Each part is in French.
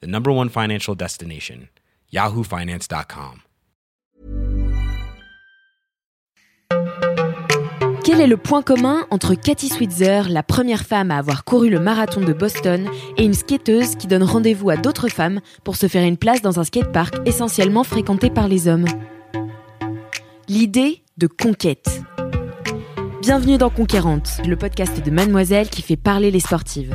the number one financial destination, yahoofinance.com. Quel est le point commun entre Cathy Switzer, la première femme à avoir couru le marathon de Boston, et une skateuse qui donne rendez-vous à d'autres femmes pour se faire une place dans un skatepark essentiellement fréquenté par les hommes? L'idée de conquête. Bienvenue dans Conquérante, le podcast de Mademoiselle qui fait parler les sportives.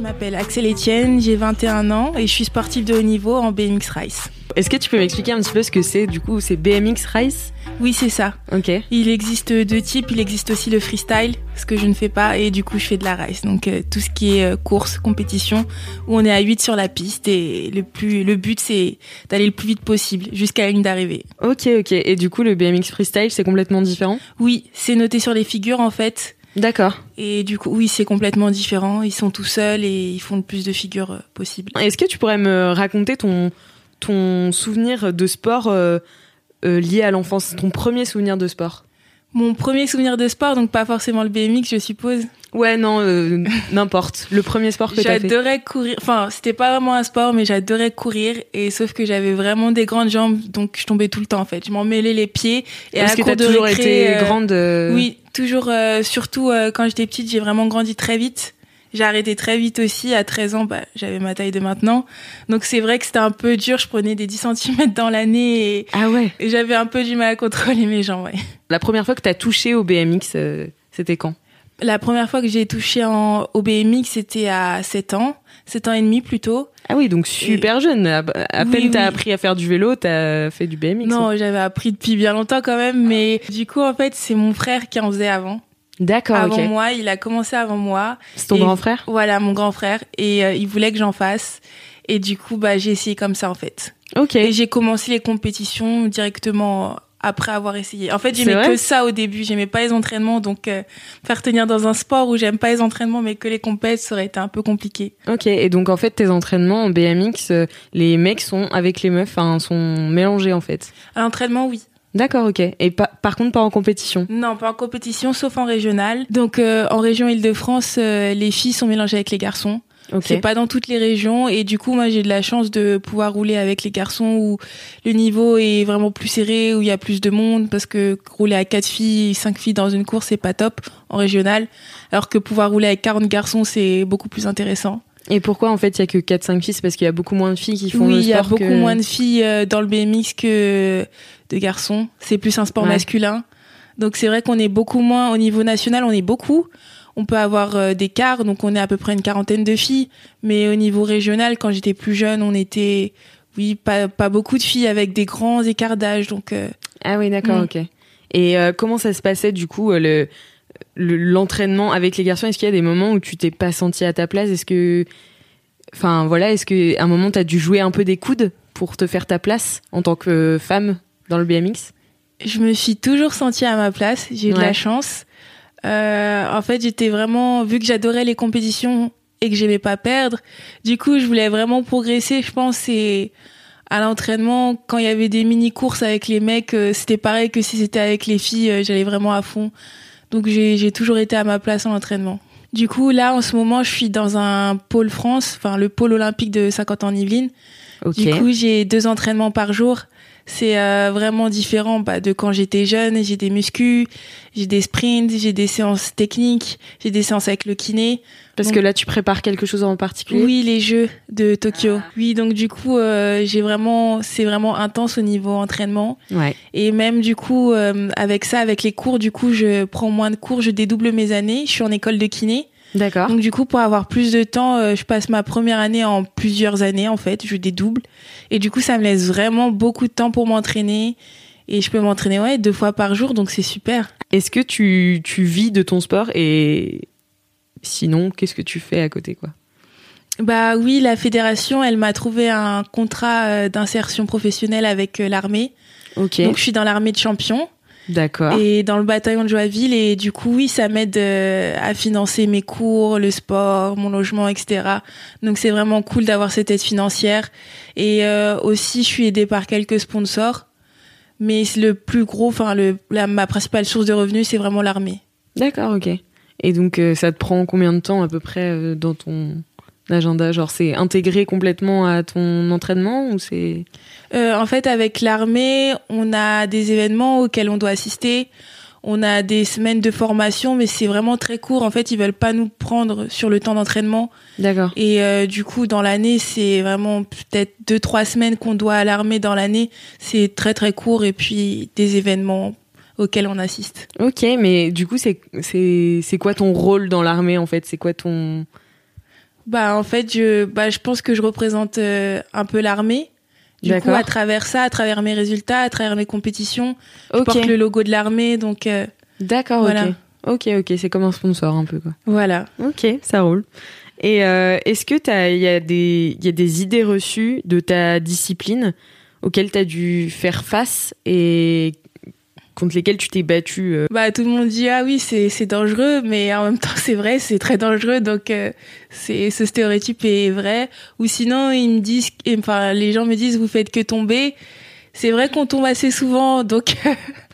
Je m'appelle Axel Etienne, j'ai 21 ans et je suis sportive de haut niveau en BMX Race. Est-ce que tu peux m'expliquer un petit peu ce que c'est du coup C'est BMX Race? Oui, c'est ça. Ok. Il existe deux types, il existe aussi le freestyle, ce que je ne fais pas, et du coup je fais de la race. Donc euh, tout ce qui est euh, course, compétition, où on est à 8 sur la piste et le, plus, le but c'est d'aller le plus vite possible jusqu'à la ligne d'arrivée. Ok, ok. Et du coup le BMX Freestyle c'est complètement différent? Oui, c'est noté sur les figures en fait. D'accord. Et du coup, oui, c'est complètement différent. Ils sont tout seuls et ils font le plus de figures euh, possible. Est-ce que tu pourrais me raconter ton, ton souvenir de sport euh, euh, lié à l'enfance, ton premier souvenir de sport? Mon premier souvenir de sport, donc pas forcément le BMX, je suppose. Ouais, non, euh, n'importe. Le premier sport que t'as fait. J'adorais courir. Enfin, c'était pas vraiment un sport, mais j'adorais courir. Et sauf que j'avais vraiment des grandes jambes, donc je tombais tout le temps en fait. Je m'en mêlais les pieds. Et Parce à que la cour t'as toujours récré, été euh, grande. euh, Oui, toujours. euh, surtout euh, quand j'étais petite, j'ai vraiment grandi très vite. J'ai arrêté très vite aussi. À 13 ans, bah, j'avais ma taille de maintenant. Donc c'est vrai que c'était un peu dur. Je prenais des 10 cm dans l'année et, Ah ouais. et j'avais un peu du mal à contrôler mes jambes. Ouais. La première fois que t'as touché au BMX, euh, c'était quand? La première fois que j'ai touché en, au BMX, c'était à 7 ans. 7 ans et demi plutôt. Ah oui, donc super jeune. À, à Oui, peine t'as appris à faire du vélo, t'as fait du BMX. Non, j'avais appris depuis bien longtemps quand même, mais du coup, en fait, c'est mon frère qui en faisait avant. D'accord, avant moi, il a commencé avant moi. C'est ton Et- grand frère? Voilà, mon grand frère. Et euh, il voulait que j'en fasse. Et du coup, bah, j'ai essayé comme ça, en fait. Ok. Et j'ai commencé les compétitions directement après avoir essayé. En fait, j'aimais que ça au début. J'aimais pas les entraînements. Donc, euh, faire tenir dans un sport où j'aime pas les entraînements, mais que les compètes, ça aurait été un peu compliqué. Ok, et donc en fait, tes entraînements en BMX, euh, les mecs sont avec les meufs, enfin, sont mélangés en fait? À l'entraînement, oui. D'accord, ok. Et pas, par contre, pas en compétition? Non, pas en compétition, sauf en régional. Donc, euh, en région Île-de-France, euh, les filles sont mélangées avec les garçons. Ok. C'est pas dans toutes les régions et du coup moi j'ai de la chance de pouvoir rouler avec les garçons où le niveau est vraiment plus serré où il y a plus de monde parce que rouler à quatre filles, cinq filles dans une course c'est pas top en régional alors que pouvoir rouler avec 40 garçons c'est beaucoup plus intéressant. Et pourquoi en fait il y a que 4-5 filles? C'est parce qu'il y a beaucoup moins de filles qui font oui, le il y a beaucoup que- moins de filles euh, dans le BMX que de garçons. C'est plus un sport Ouais. masculin. Donc c'est vrai qu'on est beaucoup moins au niveau national, on est beaucoup. On peut avoir euh, des quarts, donc on est à peu près une quarantaine de filles. Mais au niveau régional, quand j'étais plus jeune, on était, oui, pas, pas beaucoup de filles avec des grands écarts d'âge. Donc euh, Ah oui, d'accord, Mm. ok. Et euh, comment ça se passait du coup euh, le le- l'entraînement avec les garçons Est-ce qu'il y a des moments où tu t'es pas senti à ta place? Est-ce que, enfin voilà, est-ce que à un moment t'as dû jouer un peu des coudes pour te faire ta place en tant que femme dans le BMX je me suis toujours sentie à ma place. J'ai eu de la chance. Euh, en fait, j'étais vraiment, vu que j'adorais les compétitions et que j'aimais pas perdre, du coup, je voulais vraiment progresser. Je pense et à l'entraînement, quand il y avait des mini courses avec les mecs, euh, c'était pareil que si c'était avec les filles. euh, J'allais vraiment à fond. Donc j'ai toujours été à ma place en entraînement. Du coup, là, en ce moment, je suis dans un pôle France, enfin le pôle olympique de 50 ans en Yvelines. Ok. Du coup, j'ai deux entraînements par jour. C'est euh, vraiment différent bah, de quand j'étais jeune. J'ai des muscus, j'ai des sprints, j'ai des séances techniques, j'ai des séances avec le kiné. Parce donc- que là tu prépares quelque chose en particulier? Oui, les Jeux de Tokyo. Oui, donc du coup, euh, j'ai vraiment, c'est vraiment intense au niveau entraînement. Ouais. Et même du coup, euh, avec ça, avec les cours, du coup, je prends moins de cours, je dédouble mes années. Je suis en école de kiné. D'accord. Donc du coup, pour avoir plus de temps, euh, je passe ma première année en plusieurs années en fait. Je dédouble et du coup, ça me laisse vraiment beaucoup de temps pour m'entraîner et je peux m'entraîner ouais deux fois par jour, donc c'est super. Est-ce que tu, tu vis de ton sport et sinon, qu'est-ce que tu fais à côté quoi? Bah oui, la fédération, elle m'a trouvé un contrat euh, d'insertion professionnelle avec euh, l'armée. Ok. Donc je suis dans l'armée de champions. D'accord. et dans le bataillon de Joinville et du coup oui ça m'aide euh, à financer mes cours le sport mon logement etc donc c'est vraiment cool d'avoir cette aide financière et euh, aussi je suis aidée par quelques sponsors mais le plus gros enfin ma principale source de revenus c'est vraiment l'armée D'accord, ok. Et donc, euh, ça te prend combien de temps à peu près dans ton agenda Genre, c'est intégré complètement à ton entraînement ou c'est Euh, en fait, avec l'armée, on a des événements auxquels on doit assister. On a des semaines de formation, mais c'est vraiment très court. En fait, ils veulent pas nous prendre sur le temps d'entraînement. D'accord. Et euh, du coup, dans l'année, c'est vraiment peut-être deux, trois semaines qu'on doit à l'armée dans l'année. C'est très, très court. Et puis, des événements auxquels on assiste. Ok, mais du coup, c'est c'est c'est quoi ton rôle dans l'armée en fait? C'est quoi ton Bah, en fait, je, bah, je pense que je représente euh, un peu l'armée. Du coup, à travers ça, à travers mes résultats, à travers mes compétitions, je Ok. porte le logo de l'armée. Donc, euh, D'accord, Voilà. ok. Ok, c'est comme un sponsor un peu quoi. voilà. Ok, ça roule. Et euh, est-ce que il y a des, il y a des idées reçues de ta discipline auxquelles t'as dû faire face et contre lesquelles tu t'es battu euh, Bah, tout le monde dit ah oui c'est c'est dangereux, mais en même temps c'est vrai, c'est très dangereux, donc euh, c'est ce stéréotype est vrai. Ou sinon ils me disent, et, enfin les gens me disent vous faites que tomber. C'est vrai qu'on tombe assez souvent, donc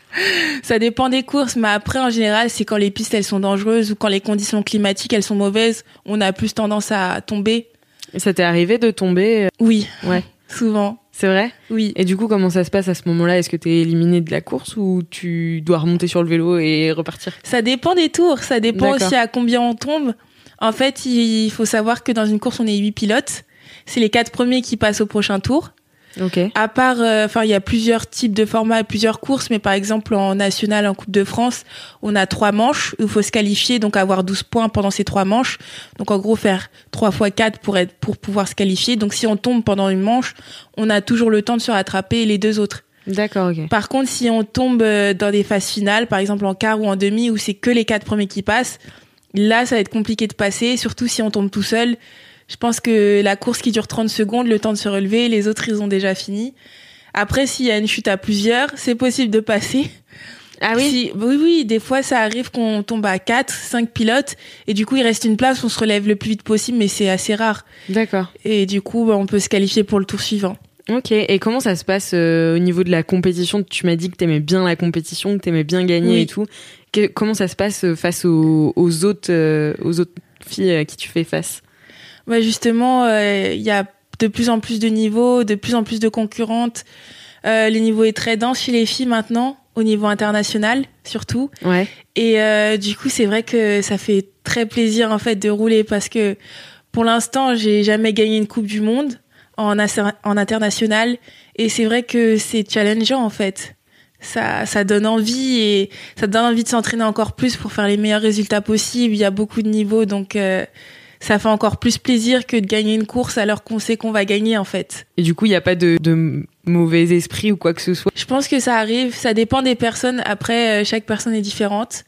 ça dépend des courses, mais après en général c'est quand les pistes elles sont dangereuses ou quand les conditions climatiques elles sont mauvaises, on a plus tendance à tomber. Ça t'est arrivé de tomber euh, Oui, Ouais. souvent, C'est vrai? Oui. Et du coup, comment ça se passe à ce moment-là? Est-ce que t'es éliminé de la course ou tu dois remonter sur le vélo et repartir? Ça dépend des tours, ça dépend aussi à combien on tombe. En fait, il faut savoir que dans une course, on est huit pilotes. C'est les quatre premiers qui passent au prochain tour. À part, euh, enfin, il y a plusieurs types de formats plusieurs courses, mais par exemple, en national, en Coupe de France, on a trois manches où il faut se qualifier, donc avoir 12 points pendant ces trois manches. Donc, en gros, faire trois fois quatre pour être, pour pouvoir se qualifier. Donc, si on tombe pendant une manche, on a toujours le temps de se rattraper les deux autres. D'accord, ok. Par contre, si on tombe euh, dans des phases finales, par exemple en quart ou en demi, où c'est que les quatre premiers qui passent, là, ça va être compliqué de passer, surtout si on tombe tout seul. Je pense que la course qui dure 30 secondes, le temps de se relever, les autres, ils ont déjà fini. Après, s'il y a une chute à plusieurs, c'est possible de passer. Ah oui? Si- oui, oui, des fois, ça arrive qu'on tombe à 4, 5 pilotes, et du coup, il reste une place, on se relève le plus vite possible, mais c'est assez rare. D'accord. Et du coup, bah, on peut se qualifier pour le tour suivant. Ok. Et comment ça se passe euh, au niveau de la compétition? Tu m'as dit que t'aimais bien la compétition, que t'aimais bien gagner Oui. et tout. Que- comment ça se passe euh, face aux, aux autres, euh, aux autres filles à qui tu fais face? Ouais, justement, euh, il y a de plus en plus de niveaux, de plus en plus de concurrentes. Euh, le niveau est très dense chez les filles maintenant, au niveau international surtout. Ouais. Et euh, du coup, c'est vrai que ça fait très plaisir en fait de rouler parce que pour l'instant, j'ai jamais gagné une Coupe du Monde en, en international. Et c'est vrai que c'est challengeant en fait. Ça, ça donne envie et ça donne envie de s'entraîner encore plus pour faire les meilleurs résultats possibles. Il y a beaucoup de niveaux, donc euh, ça fait encore plus plaisir que de gagner une course alors qu'on sait qu'on va gagner en fait. Et du coup, il n'y a pas de, de mauvais esprit ou quoi que ce soit? Je pense que ça arrive, ça dépend des personnes. Après, euh, chaque personne est différente.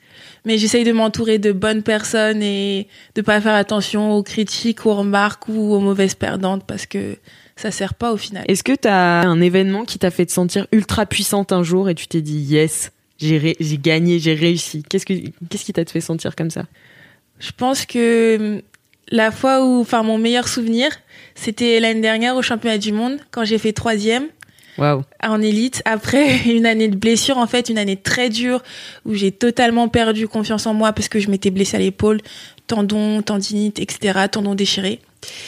Mais j'essaye de m'entourer de bonnes personnes et de pas faire attention aux critiques, aux remarques ou aux mauvaises perdantes parce que ça sert pas au final. Est-ce que t'as un événement qui t'a fait te sentir ultra puissante un jour et tu t'es dit yes, j'ai gagné, j'ai réussi? Qu'est-ce que qu'est-ce qui t'a fait sentir comme ça? Je pense que hum, la fois où, enfin, mon meilleur souvenir, c'était l'année dernière au championnat du monde quand j'ai fait troisième. Waouh. en élite après une année de blessure en fait une année très dure où j'ai totalement perdu confiance en moi parce que je m'étais blessée à l'épaule tendon tendinite etc tendon déchiré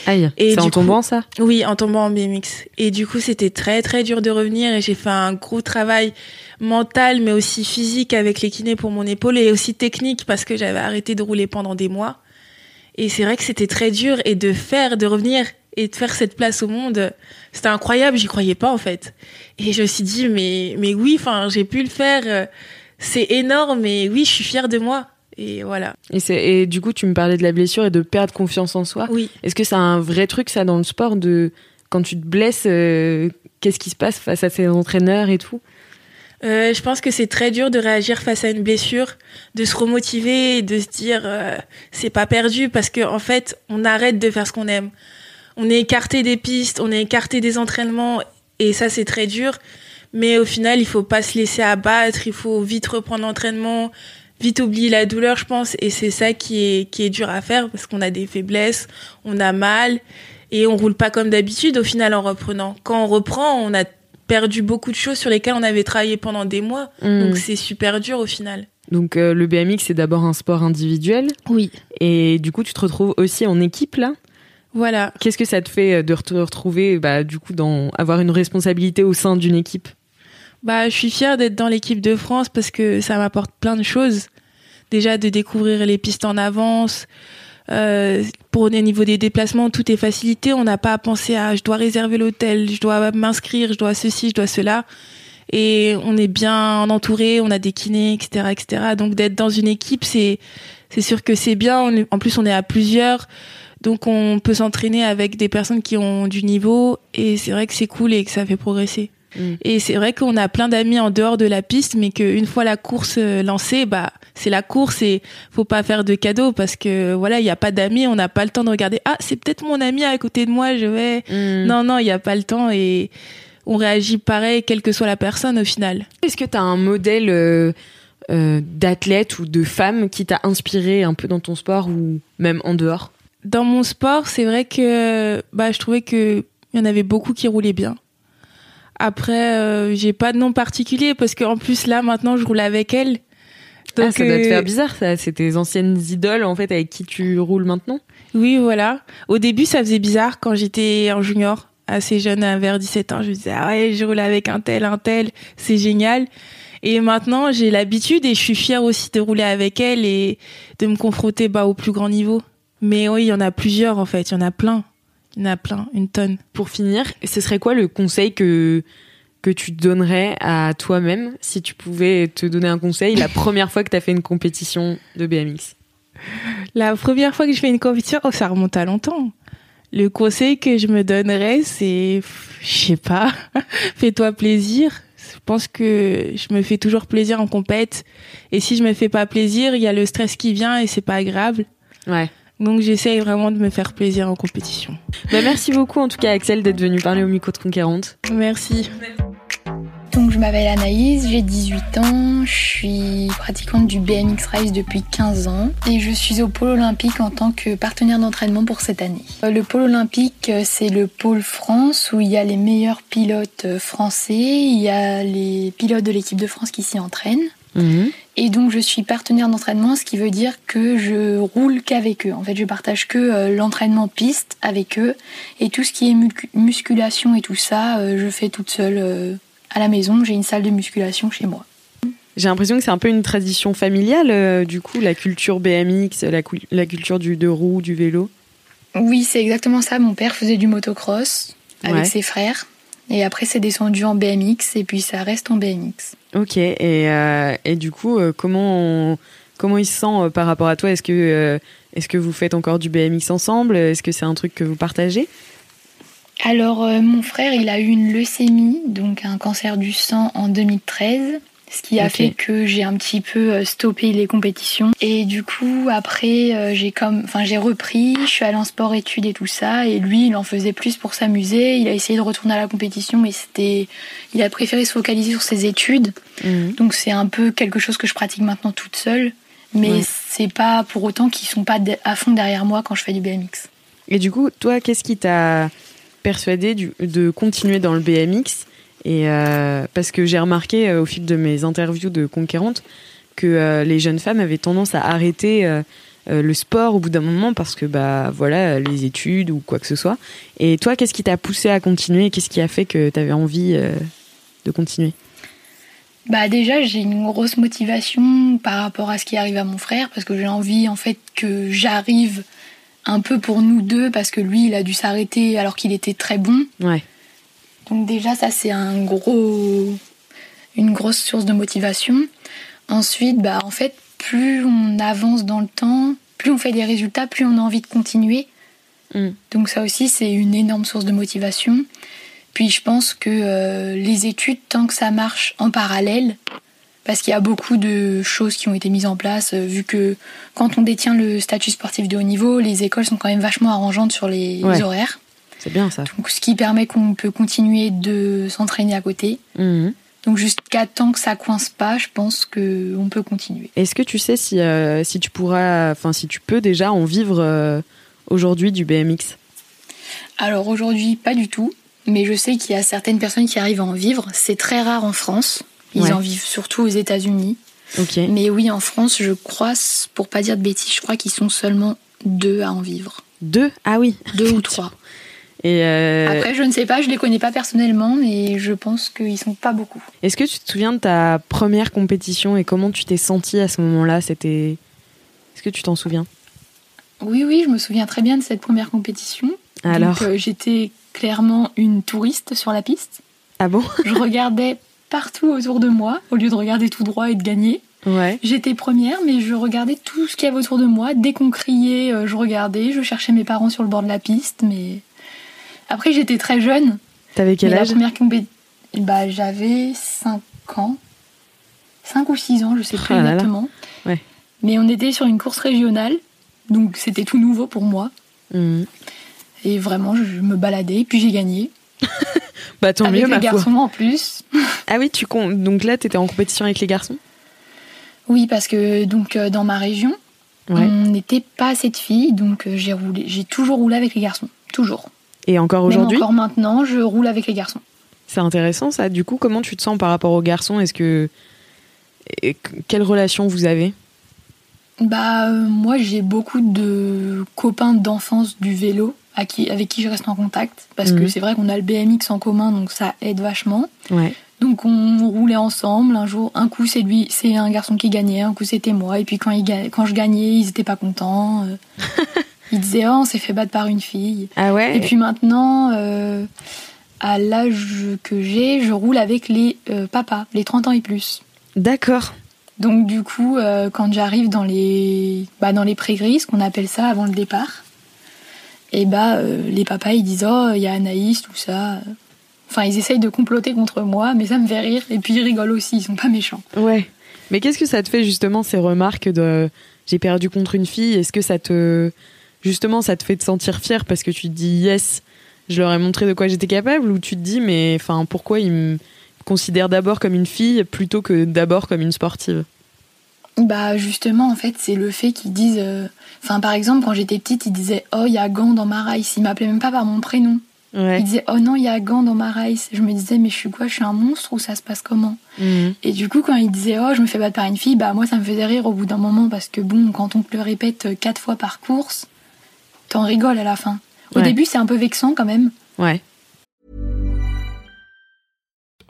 Aïe. C'est en coup- tombant ça? Oui en tombant en BMX et du coup c'était très très dur de revenir et j'ai fait un gros travail mental mais aussi physique avec les kinés pour mon épaule et aussi technique parce que j'avais arrêté de rouler pendant des mois et c'est vrai que c'était très dur et de faire de revenir et de faire cette place au monde c'était incroyable j'y croyais pas en fait et je me suis dit mais mais oui enfin j'ai pu le faire euh, c'est énorme et oui je suis fière de moi Et voilà. Et, et du coup, tu me parlais de la blessure et de perdre confiance en soi. Oui. Est-ce que c'est un vrai truc, ça, dans le sport, de quand tu te blesses, euh, qu'est-ce qui se passe face à tes entraîneurs et tout? Euh, je pense que c'est très dur de réagir face à une blessure, de se remotiver et de se dire euh, c'est pas perdu parce qu'en en fait on arrête de faire ce qu'on aime. On est écarté des pistes, on est écarté des entraînements et ça c'est très dur. Mais au final il faut pas se laisser abattre, il faut vite reprendre l'entraînement, vite oublier la douleur je pense et c'est ça qui est qui est dur à faire parce qu'on a des faiblesses, on a mal et on roule pas comme d'habitude au final en reprenant. Quand on reprend on a perdu beaucoup de choses sur lesquelles on avait travaillé pendant des mois. Mm. Donc c'est super dur au final. Donc euh, le BMX, c'est d'abord un sport individuel. Oui. Et du coup, tu te retrouves aussi en équipe là? Voilà. Qu'est-ce que ça te fait euh, de te retrouver, bah, du coup, dans avoir une responsabilité au sein d'une équipe? Bah, je suis fière d'être dans l'équipe de France parce que ça m'apporte plein de choses. Déjà de découvrir les pistes en avance, euh, pour au niveau des déplacements, tout est facilité. On n'a pas à penser à je dois réserver l'hôtel, je dois m'inscrire, je dois ceci, je dois cela. Et on est bien entouré, on a des kinés, etc., etc. Donc d'être dans une équipe, c'est c'est sûr que c'est bien. On est- en plus, on est à plusieurs, donc on peut s'entraîner avec des personnes qui ont du niveau. Et c'est vrai que c'est cool et que ça fait progresser. Mm. Et c'est vrai qu'on a plein d'amis en dehors de la piste, mais qu'une fois la course euh, lancée, bah c'est la course et faut pas faire de cadeaux parce que voilà, il y a pas d'amis, on n'a pas le temps de regarder. Ah, c'est peut-être mon ami à côté de moi, je vais. Mm. Non, non, il y a pas le temps et on réagit pareil, quelle que soit la personne au final. Est-ce que tu as un modèle euh, euh, d'athlète ou de femme qui t'a inspiré un peu dans ton sport ou même en dehors? Dans mon sport, c'est vrai que bah je trouvais que il y en avait beaucoup qui roulaient bien. Après, euh, j'ai pas de nom particulier parce qu'en plus là maintenant je roule avec elle. Ah, ça doit te faire bizarre, ça. C'est tes anciennes idoles, en fait, avec qui tu roules maintenant Oui, voilà. Au début, ça faisait bizarre quand j'étais en junior, assez jeune, à vers 17 ans. Je me disais, ah ouais, je roule avec un tel, un tel, c'est génial. Et maintenant, j'ai l'habitude et je suis fière aussi de rouler avec elle et de me confronter bah, au plus grand niveau. Mais oui, il y en a plusieurs en fait, il y en a plein. Il y en a plein, une tonne. Pour finir, ce serait quoi le conseil que, que tu donnerais à toi-même si tu pouvais te donner un conseil la première fois que tu as fait une compétition de BMX La première fois que je fais une compétition, oh, ça remonte à longtemps. Le conseil que je me donnerais, c'est, je sais pas, fais-toi plaisir. Je pense que je me fais toujours plaisir en compète. Et si je me fais pas plaisir, il y a le stress qui vient et c'est pas agréable. Ouais. Donc j'essaye vraiment de me faire plaisir en compétition. Bah, merci beaucoup, en tout cas, Axel, d'être venu parler au micro de Conquérante. Merci. Donc je m'appelle Anaïs, j'ai 18 ans, je suis pratiquante du BMX Race depuis 15 ans et je suis au pôle olympique en tant que partenaire d'entraînement pour cette année. Euh, Le pôle olympique, euh, c'est le pôle France où il y a les meilleurs pilotes euh, français, il y a les pilotes de l'équipe de France qui s'y entraînent. Et donc je suis partenaire d'entraînement, ce qui veut dire que je roule qu'avec eux. En fait, je partage que l'entraînement piste avec eux et tout ce qui est mu- musculation et tout ça, je fais toute seule à la maison. J'ai une salle de musculation chez moi. J'ai l'impression que c'est un peu une tradition familiale, euh, du coup, la culture BMX, la, culture du deux roues, du vélo. Oui, c'est exactement ça. Mon père faisait du motocross avec Ouais. ses frères. Et après, c'est descendu en BMX et puis ça reste en BMX. Ok, et, euh, et du coup, euh, comment, on- comment il se sent par rapport à toi? Est-ce que, est-ce que vous faites encore du BMX ensemble? Est-ce que c'est un truc que vous partagez? Alors, euh, mon frère, il a eu une leucémie, donc un cancer du sang en 2013, ce qui a fait que j'ai un petit peu euh, stoppé les compétitions. Et du coup, après, euh, j'ai comme, enfin, j'ai repris, je suis allée en sport-études et tout ça, et lui, il en faisait plus pour s'amuser. Il a essayé de retourner à la compétition, mais c'était, il a préféré se focaliser sur ses études. Donc, c'est un peu quelque chose que je pratique maintenant toute seule. Mais Ouais. c'est pas pour autant qu'ils sont pas à fond derrière moi quand je fais du BMX. Et du coup, toi, qu'est-ce qui t'a persuadé du- de continuer dans le BMX Et euh, parce que j'ai remarqué euh, au fil de mes interviews de conquérantes que euh, les jeunes femmes avaient tendance à arrêter le sport au bout d'un moment parce que bah voilà les études ou quoi que ce soit. Et toi, qu'est-ce qui t'a poussé à continuer? Qu'est-ce qui a fait que tu avais envie de continuer? Bah déjà j'ai une grosse motivation par rapport à ce qui arrive à mon frère parce que j'ai envie en fait que j'arrive un peu pour nous deux parce que lui il a dû s'arrêter alors qu'il était très bon. Ouais. Donc déjà ça c'est un gros une grosse source de motivation. Ensuite bah en fait plus on avance dans le temps, plus on fait des résultats, plus on a envie de continuer. Mm. Donc ça aussi, c'est une énorme source de motivation. Puis je pense que euh, les études, tant que ça marche en parallèle, parce qu'il y a beaucoup de choses qui ont été mises en place, euh, vu que quand on détient le statut sportif de haut niveau, les écoles sont quand même vachement arrangeantes sur les Ouais. horaires. C'est bien ça. Donc ce qui permet qu'on peut continuer de s'entraîner à côté. Mhm. Donc jusqu'à temps que ça coince pas, je pense que on peut continuer. Est-ce que tu sais si, euh, si tu pourras, enfin si tu peux déjà en vivre euh, aujourd'hui du BMX Alors aujourd'hui, pas du tout, mais je sais qu'il y a certaines personnes qui arrivent à en vivre. C'est très rare en France. Ils Ouais. en vivent surtout aux États-Unis. Mais oui, en France, je crois, pour pas dire de bêtises, je crois qu'ils sont seulement deux à en vivre. Deux? Ah oui. Deux ou trois. Et euh, Après, je ne sais pas, je les connais pas personnellement, mais je pense qu'ils sont pas beaucoup. est-ce que tu te souviens de ta première compétition et comment tu t'es sentie à ce moment-là? C'était. Est-ce que tu t'en souviens? Oui, oui, je me souviens très bien de cette première compétition. Alors euh, j'étais clairement une touriste sur la piste. Ah bon? Je regardais partout autour de moi, au lieu de regarder tout droit et de gagner. Ouais. J'étais première, mais je regardais tout ce qu'il y avait autour de moi. Dès qu'on criait, euh, je regardais. Je cherchais mes parents sur le bord de la piste, mais après j'étais très jeune. T'avais quel mais la âge première bah, j'avais 5 ans, 5 ou 6 ans, je sais plus Ah là là. exactement. Ouais. Mais on était sur une course régionale, donc c'était tout nouveau pour moi. Mhm. Et vraiment, je me baladais, puis j'ai gagné. Bah tant avec mieux, les ma foi. garçons en plus. Ah oui, tu comptes. Donc là, t'étais en compétition avec les garçons? Oui, parce que donc euh, dans ma région, Ouais. on n'était pas assez de filles, donc euh, j'ai roulé, j'ai toujours roulé avec les garçons, toujours. Et encore aujourd'hui? encore maintenant, je roule avec les garçons. C'est intéressant ça. Du coup, comment tu te sens par rapport aux garçons? Est-ce que. et que- Quelle relation vous avez? Bah euh, moi j'ai beaucoup de copains d'enfance du vélo à qui, avec qui je reste en contact parce que Mhm. c'est vrai qu'on a le BMX en commun donc ça aide vachement. Ouais. Donc on roulait ensemble. Un jour, un coup c'est lui, c'est un garçon qui gagnait, un coup c'était moi. Et puis quand, il, quand je gagnais, ils étaient pas contents. euh. ils disaient oh on s'est fait battre par une fille. Ah ouais Et puis maintenant, euh, à l'âge que j'ai, je roule avec les euh, papas, les 30 ans et plus. D'accord. Donc du coup, euh, quand j'arrive dans les, bah, dans les pré-gris, ce qu'on appelle ça avant le départ, et bah euh, les papas ils disent oh il y a Anaïs tout ça. Enfin ils essayent de comploter contre moi, mais ça me fait rire. Et puis ils rigolent aussi, ils sont pas méchants. Ouais. Mais qu'est-ce que ça te fait justement ces remarques de j'ai perdu contre une fille? Est-ce que ça te justement ça te fait te sentir fier parce que tu te dis yes, je leur ai montré de quoi j'étais capable? Ou tu te dis mais enfin pourquoi ils me considèrent d'abord comme une fille plutôt que d'abord comme une sportive? Bah justement en fait c'est le fait qu'ils disent, euh, enfin par exemple quand j'étais petite ils disaient oh il y a Gant dans ma race, ils m'appelaient même pas par mon prénom. Ouais. Ils disaient oh non il y a Gant dans ma race. Je me disais mais je suis quoi, je suis un monstre ou ça se passe comment? Mhm. Et du coup, quand il disait oh, je me fais battre par une fille, bah moi ça me faisait rire au bout d'un moment parce que bon, quand on te le répète euh, quatre fois par course, t'en rigoles à la fin. Au Ouais. début, c'est un peu vexant quand même. Ouais.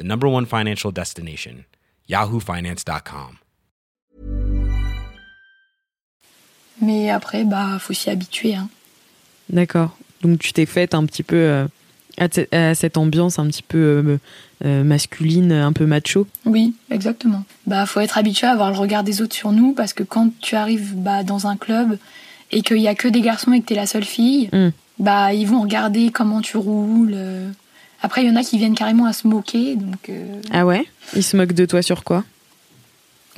the number one financial destination, yahoofinance.com. Mais après, bah faut s'y habituer. Hein. D'accord. Donc tu t'es faite un petit peu euh, à, te- à cette ambiance un petit peu euh, euh, masculine, un peu macho. Oui, exactement. Bah faut être habitué à avoir le regard des autres sur nous parce que quand tu arrives bah, dans un club et qu'il y a que des garçons et que t'es la seule fille, Mm. bah ils vont regarder comment tu roules. Après, il y en a qui viennent carrément à se moquer, donc. euh, Ah ouais? Ils se moquent de toi sur quoi?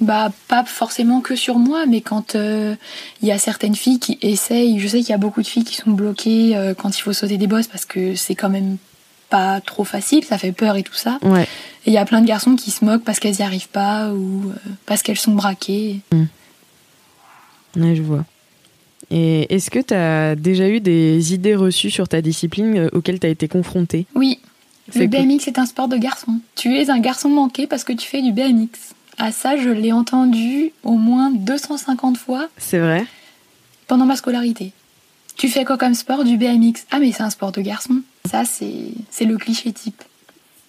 Bah, pas forcément que sur moi, mais quand euh, il y a certaines filles qui essayent, je sais qu'il y a beaucoup de filles qui sont bloquées euh, quand il faut sauter des bosses parce que c'est quand même pas trop facile, ça fait peur et tout ça. Ouais. Et il y a plein de garçons qui se moquent parce qu'elles y arrivent pas ou euh, parce qu'elles sont braquées. Ouais, je vois. Et est-ce que tu as déjà eu des idées reçues sur ta discipline auxquelles tu as été confrontée? Oui, Le cool. BMX est un sport de garçon. Tu es un garçon manqué parce que tu fais du BMX. Ah ça, je l'ai entendu au moins 250 fois C'est vrai pendant ma scolarité. Tu fais quoi comme sport Du BMX. Ah mais c'est un sport de garçon. Ça, c'est le cliché type.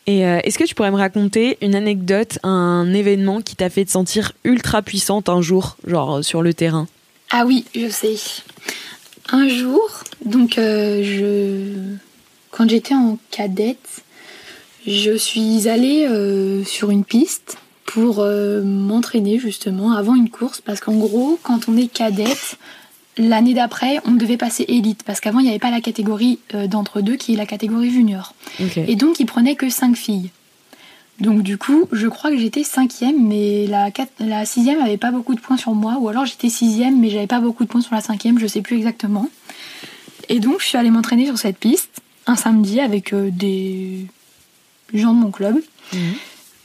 Et euh, est-ce que tu pourrais me raconter une anecdote, un événement qui t'a fait te sentir ultra puissante un jour, genre euh, sur le terrain? Ah oui, je sais. Un jour, donc euh, je, quand j'étais en cadette, je suis allée sur une piste pour m'entraîner justement avant une course parce qu'en gros, quand on est cadette, L'année d'après, on devait passer élite parce qu'avant il n'y avait pas la catégorie euh, d'entre deux qui est la catégorie junior. Et donc ils prenaient que cinq filles. Donc du coup, je crois que j'étais cinquième, mais la, la sixième avait pas beaucoup de points sur moi, ou alors j'étais sixième, mais j'avais pas beaucoup de points sur la cinquième, je sais plus exactement. Et donc je suis allée m'entraîner sur cette piste un samedi avec euh, des gens de mon club. Mhm.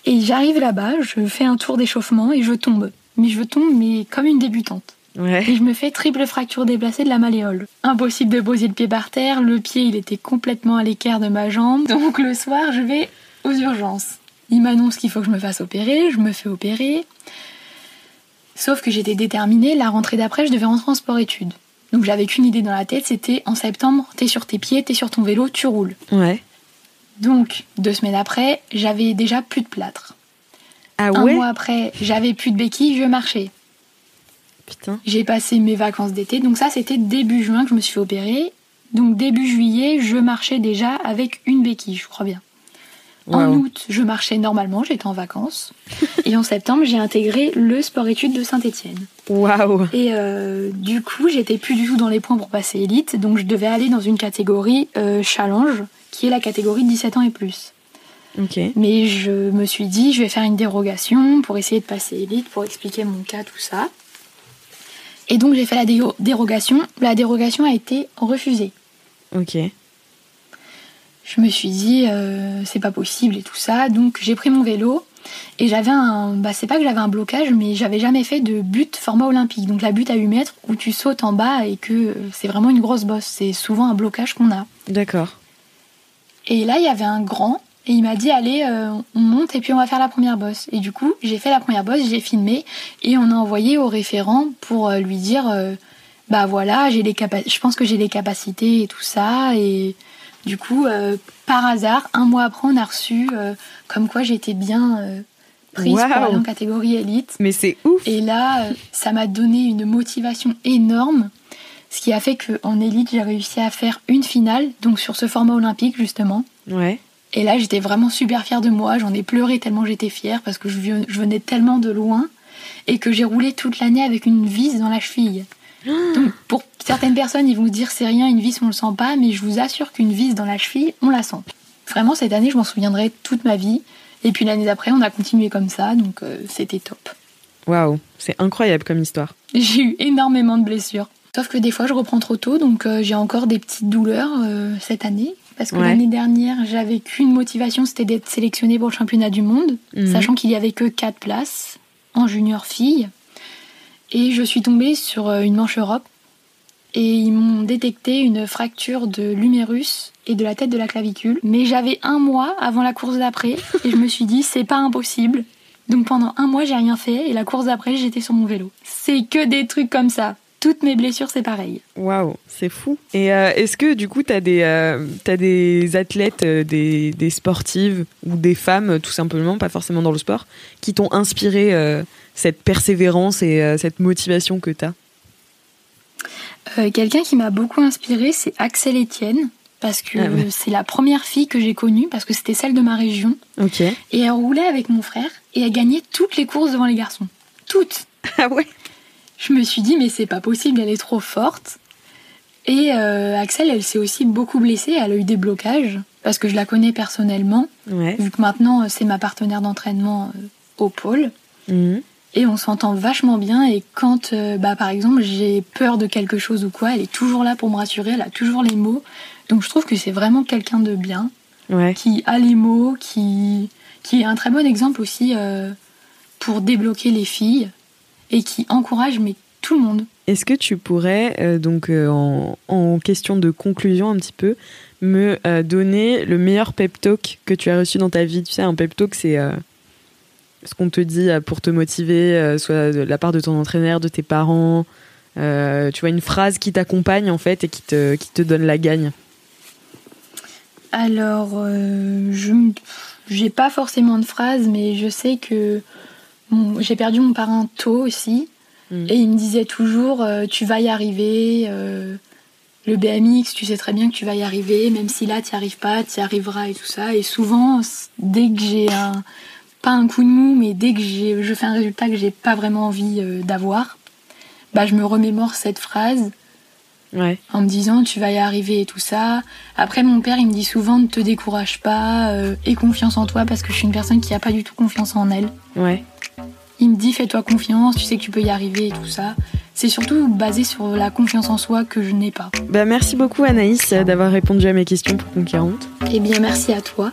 Et j'arrive là-bas, je fais un tour d'échauffement et je tombe. Mais je tombe, mais comme une débutante. Et je me fais triple fracture déplacée de la malléole. Impossible de poser le pied par terre, le pied il était complètement à l'écart de ma jambe. Donc le soir, je vais aux urgences. Il m'annonce qu'il faut que je me fasse opérer, je me fais opérer. Sauf que j'étais déterminée, la rentrée d'après, je devais rentrer en sport-études. Donc j'avais qu'une idée dans la tête, c'était en septembre, t'es sur tes pieds, t'es sur ton vélo, tu roules. Ouais. Donc, deux semaines après, j'avais déjà plus de plâtre. Ah Un ouais? mois après, j'avais plus de béquilles, je marchais. J'ai passé mes vacances d'été. Donc ça, c'était début juin que je me suis opérer. Donc début juillet, je marchais déjà avec une béquille, je crois bien. En août, je marchais normalement, j'étais en vacances. et en septembre, j'ai intégré le sport-études de Saint-Étienne. Waouh Et euh, du coup, j'étais plus du tout dans les points pour passer élite, donc je devais aller dans une catégorie euh, challenge, qui est la catégorie de 17 ans et plus. Mais je me suis dit, je vais faire une dérogation pour essayer de passer élite, pour expliquer mon cas, tout ça. Et donc j'ai fait la dérogation. La dérogation a été refusée. Ok. Je me suis dit, euh, c'est pas possible et tout ça. Donc j'ai pris mon vélo et j'avais un. Bah, c'est pas que j'avais un blocage, mais j'avais jamais fait de but format olympique. Donc la butte à 8 mètres où tu sautes en bas et que c'est vraiment une grosse bosse. C'est souvent un blocage qu'on a. D'accord. Et là, il y avait un grand et il m'a dit allez, euh, on monte et puis on va faire la première bosse. Et du coup, j'ai fait la première bosse, j'ai filmé et on a envoyé au référent pour euh, lui dire euh, bah voilà, j'ai les je pense que j'ai les capacités et tout ça. Et du coup, par hasard, un mois après, on a reçu comme quoi j'étais bien prise pour aller en catégorie élite. Mais c'est ouf. Et là, ça m'a donné une motivation énorme. Ce qui a fait qu'en élite, j'ai réussi à faire une finale, donc sur ce format olympique justement. Ouais. Et là, j'étais vraiment super fière de moi. J'en ai pleuré tellement j'étais fière parce que je venais tellement de loin et que j'ai roulé toute l'année avec une vis dans la cheville. Donc, pour certaines personnes, ils vont se dire c'est rien, une vis, on le sent pas, mais je vous assure qu'une vis dans la cheville, on la sent. Vraiment, cette année, je m'en souviendrai toute ma vie. Et puis l'année d'après, on a continué comme ça, donc euh, c'était top. Waouh, c'est incroyable comme histoire. J'ai eu énormément de blessures. Sauf que des fois, je reprends trop tôt, donc euh, j'ai encore des petites douleurs euh, cette année parce que l'année dernière, j'avais qu'une motivation, c'était d'être sélectionnée pour le championnat du monde, mhm. sachant qu'il y avait que 4 places en junior fille. Et je suis tombée sur euh, une manche Europe et ils m'ont détecté une fracture de l'humérus et de la tête de la clavicule. Mais j'avais un mois avant la course d'après et je me suis dit c'est pas impossible. Donc pendant un mois j'ai rien fait et la course d'après j'étais sur mon vélo. C'est que des trucs comme ça toutes mes blessures, c'est pareil. Waouh, c'est fou. Et euh, est-ce que du coup, tu as, euh, des athlètes, euh, des, sportives ou des femmes, tout simplement, pas forcément dans le sport, qui t'ont inspiré cette persévérance et cette motivation que tu as Quelqu'un qui m'a beaucoup inspiré, c'est Axel Etienne. Parce que ah c'est la première fille que j'ai connue, parce que c'était celle de ma région. Et elle roulait avec mon frère et elle gagnait toutes les courses devant les garçons. Toutes. Ah ouais je me suis dit, mais c'est pas possible, elle est trop forte. Et euh, Axel, elle s'est aussi beaucoup blessée, elle a eu des blocages, parce que je la connais personnellement, vu que maintenant euh, c'est ma partenaire d'entraînement euh, au pôle. Mhm. Et on s'entend vachement bien, et quand, bah, par exemple, j'ai peur de quelque chose ou quoi, elle est toujours là pour me rassurer, elle a toujours les mots. Donc je trouve que c'est vraiment quelqu'un de bien, qui a les mots, qui, qui est un très bon exemple aussi pour débloquer les filles et qui encourage mais tout le monde. Est-ce que tu pourrais, euh, donc euh, en, question de conclusion un petit peu, me euh, donner le meilleur pep talk que tu as reçu dans ta vie? Tu sais, un pep talk, c'est ce qu'on te dit pour te motiver, soit de la part de ton entraîneur, de tes parents Tu vois, une phrase qui t'accompagne en fait et qui te, qui te donne la gagne Alors, je j'ai pas forcément de phrase, mais je sais que j'ai perdu mon parrain tôt aussi. Mm. Et il me disait toujours Tu vas y arriver le BMX, tu sais très bien que tu vas y arriver, même si là tu n'y arrives pas, tu y arriveras et tout ça. Et souvent, dès que j'ai un, pas un coup de mou, mais dès que je fais un résultat que j'ai pas vraiment envie euh, d'avoir, bah je me remémore cette phrase. En me disant tu vas y arriver et tout ça. Après mon père il me dit souvent ne te décourage pas, euh, aie confiance en toi parce que je suis une personne qui a pas du tout confiance en elle. Ouais. Il me dit fais-toi confiance, tu sais que tu peux y arriver et tout ça c'est surtout basé sur la confiance en soi que je n'ai pas. Bah, merci beaucoup Anaïs d'avoir répondu à mes questions pour Conquérante. Eh bien merci à toi.